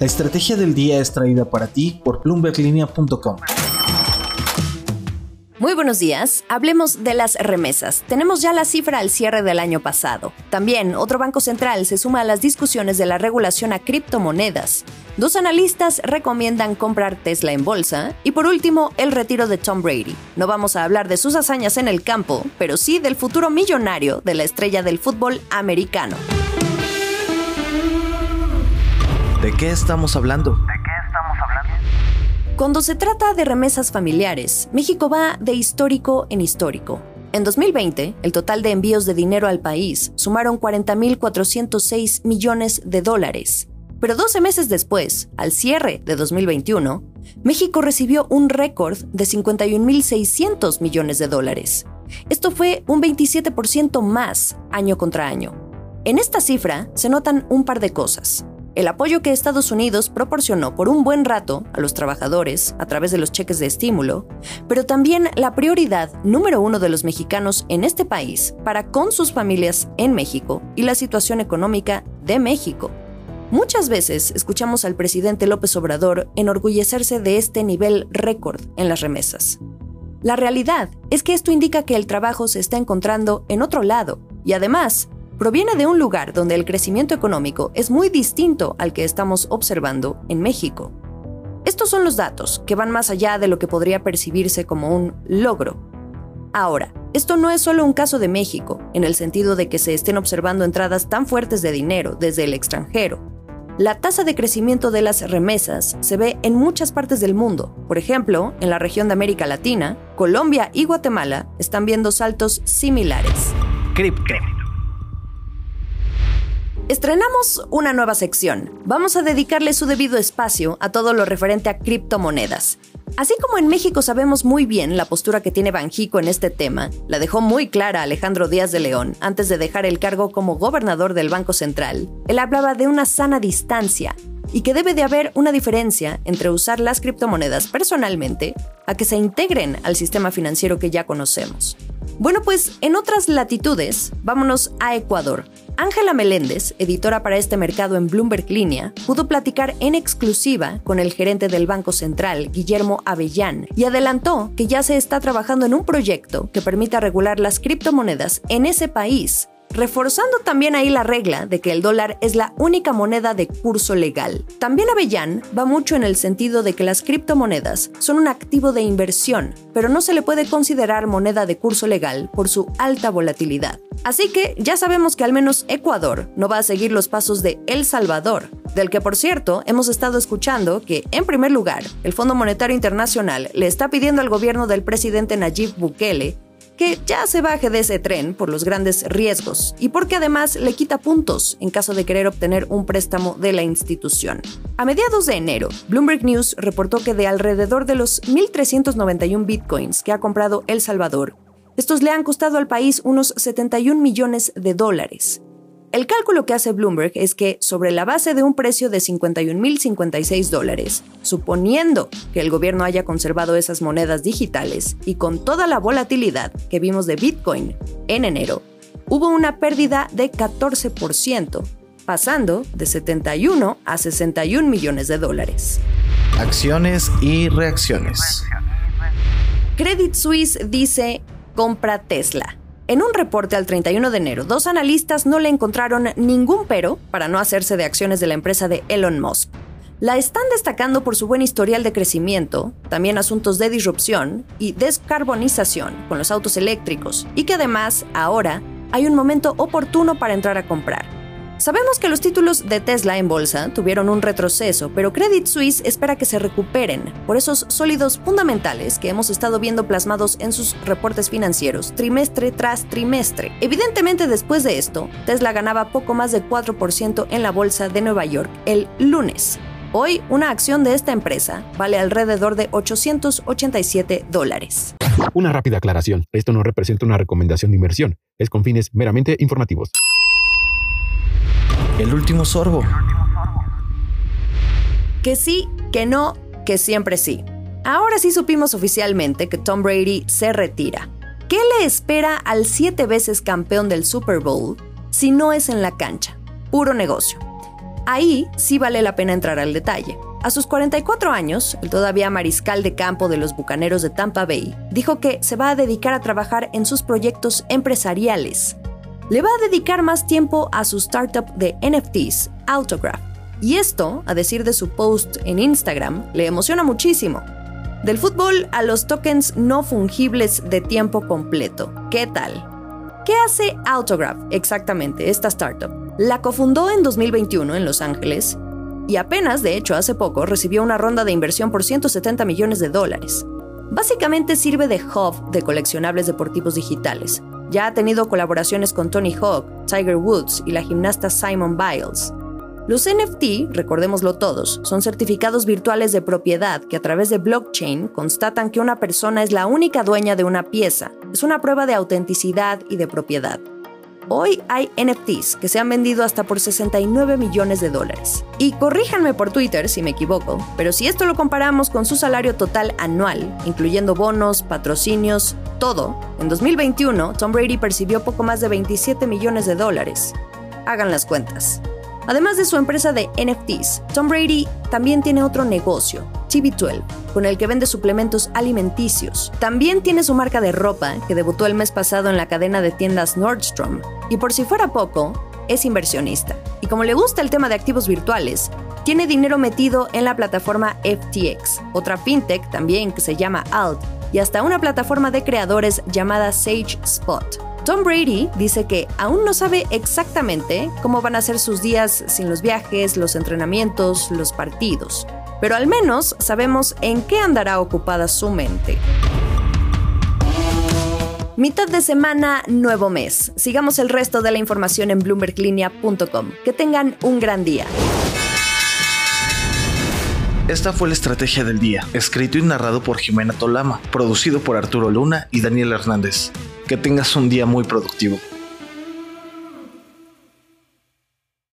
La estrategia del día es traída para ti por bloomberglinea.com. Muy buenos días. Hablemos de las remesas. Tenemos ya la cifra al cierre del año pasado. También otro banco central se suma a las discusiones de la regulación a criptomonedas. Dos analistas recomiendan comprar Tesla en bolsa. Y por último, el retiro de Tom Brady. No vamos a hablar de sus hazañas en el campo, pero sí del futuro millonario de la estrella del fútbol americano. ¿De qué estamos hablando? Cuando se trata de remesas familiares, México va de histórico en histórico. En 2020, el total de envíos de dinero al país sumaron 40.406 millones de dólares. Pero 12 meses después, al cierre de 2021, México recibió un récord de 51.600 millones de dólares. Esto fue un 27% más año contra año. En esta cifra se notan un par de cosas el apoyo que Estados Unidos proporcionó por un buen rato a los trabajadores a través de los cheques de estímulo, pero también la prioridad número uno de los mexicanos en este país para con sus familias en México y la situación económica de México. Muchas veces escuchamos al presidente López Obrador enorgullecerse de este nivel récord en las remesas. La realidad es que esto indica que el trabajo se está encontrando en otro lado y además proviene de un lugar donde el crecimiento económico es muy distinto al que estamos observando en México. Estos son los datos que van más allá de lo que podría percibirse como un logro. Ahora, esto no es solo un caso de México, en el sentido de que se estén observando entradas tan fuertes de dinero desde el extranjero. La tasa de crecimiento de las remesas se ve en muchas partes del mundo. Por ejemplo, en la región de América Latina, Colombia y Guatemala están viendo saltos similares. Estrenamos una nueva sección. Vamos a dedicarle su debido espacio a todo lo referente a criptomonedas. Así como en México sabemos muy bien la postura que tiene Banjico en este tema, la dejó muy clara Alejandro Díaz de León antes de dejar el cargo como gobernador del Banco Central. Él hablaba de una sana distancia y que debe de haber una diferencia entre usar las criptomonedas personalmente a que se integren al sistema financiero que ya conocemos. Bueno, pues en otras latitudes, vámonos a Ecuador. Ángela Meléndez, editora para este mercado en Bloomberg Línea, pudo platicar en exclusiva con el gerente del Banco Central, Guillermo Avellán, y adelantó que ya se está trabajando en un proyecto que permita regular las criptomonedas en ese país reforzando también ahí la regla de que el dólar es la única moneda de curso legal. También Avellán va mucho en el sentido de que las criptomonedas son un activo de inversión, pero no se le puede considerar moneda de curso legal por su alta volatilidad. Así que ya sabemos que al menos Ecuador no va a seguir los pasos de El Salvador, del que por cierto hemos estado escuchando que, en primer lugar, el Fondo Monetario Internacional le está pidiendo al gobierno del presidente Nayib Bukele que ya se baje de ese tren por los grandes riesgos y porque además le quita puntos en caso de querer obtener un préstamo de la institución. A mediados de enero, Bloomberg News reportó que de alrededor de los 1.391 bitcoins que ha comprado El Salvador, estos le han costado al país unos 71 millones de dólares, el cálculo que hace Bloomberg es que sobre la base de un precio de 51.056 dólares, suponiendo que el gobierno haya conservado esas monedas digitales y con toda la volatilidad que vimos de Bitcoin en enero, hubo una pérdida de 14%, pasando de 71 a 61 millones de dólares. Acciones y reacciones. Credit Suisse dice, compra Tesla. En un reporte al 31 de enero, dos analistas no le encontraron ningún pero para no hacerse de acciones de la empresa de Elon Musk. La están destacando por su buen historial de crecimiento, también asuntos de disrupción y descarbonización con los autos eléctricos, y que además ahora hay un momento oportuno para entrar a comprar. Sabemos que los títulos de Tesla en bolsa tuvieron un retroceso, pero Credit Suisse espera que se recuperen por esos sólidos fundamentales que hemos estado viendo plasmados en sus reportes financieros trimestre tras trimestre. Evidentemente después de esto, Tesla ganaba poco más de 4% en la bolsa de Nueva York el lunes. Hoy, una acción de esta empresa vale alrededor de 887 dólares. Una rápida aclaración. Esto no representa una recomendación de inversión. Es con fines meramente informativos. El último sorbo. Que sí, que no, que siempre sí. Ahora sí supimos oficialmente que Tom Brady se retira. ¿Qué le espera al siete veces campeón del Super Bowl si no es en la cancha? Puro negocio. Ahí sí vale la pena entrar al detalle. A sus 44 años, el todavía mariscal de campo de los Bucaneros de Tampa Bay dijo que se va a dedicar a trabajar en sus proyectos empresariales. Le va a dedicar más tiempo a su startup de NFTs, Autograph. Y esto, a decir de su post en Instagram, le emociona muchísimo. Del fútbol a los tokens no fungibles de tiempo completo. ¿Qué tal? ¿Qué hace Autograph exactamente, esta startup? La cofundó en 2021 en Los Ángeles y apenas, de hecho, hace poco recibió una ronda de inversión por 170 millones de dólares. Básicamente sirve de hub de coleccionables deportivos digitales. Ya ha tenido colaboraciones con Tony Hawk, Tiger Woods y la gimnasta Simon Biles. Los NFT, recordémoslo todos, son certificados virtuales de propiedad que a través de blockchain constatan que una persona es la única dueña de una pieza. Es una prueba de autenticidad y de propiedad. Hoy hay NFTs que se han vendido hasta por 69 millones de dólares. Y corríjanme por Twitter si me equivoco, pero si esto lo comparamos con su salario total anual, incluyendo bonos, patrocinios, todo, en 2021 Tom Brady percibió poco más de 27 millones de dólares. Hagan las cuentas. Además de su empresa de NFTs, Tom Brady también tiene otro negocio, TB12, con el que vende suplementos alimenticios. También tiene su marca de ropa, que debutó el mes pasado en la cadena de tiendas Nordstrom. Y por si fuera poco, es inversionista. Y como le gusta el tema de activos virtuales, tiene dinero metido en la plataforma FTX, otra fintech también que se llama Alt, y hasta una plataforma de creadores llamada Sage Spot. Tom Brady dice que aún no sabe exactamente cómo van a ser sus días sin los viajes, los entrenamientos, los partidos, pero al menos sabemos en qué andará ocupada su mente. Mitad de semana, nuevo mes. Sigamos el resto de la información en bloomberglinea.com. Que tengan un gran día. Esta fue la estrategia del día, escrito y narrado por Jimena Tolama, producido por Arturo Luna y Daniel Hernández. Que tengas un día muy productivo.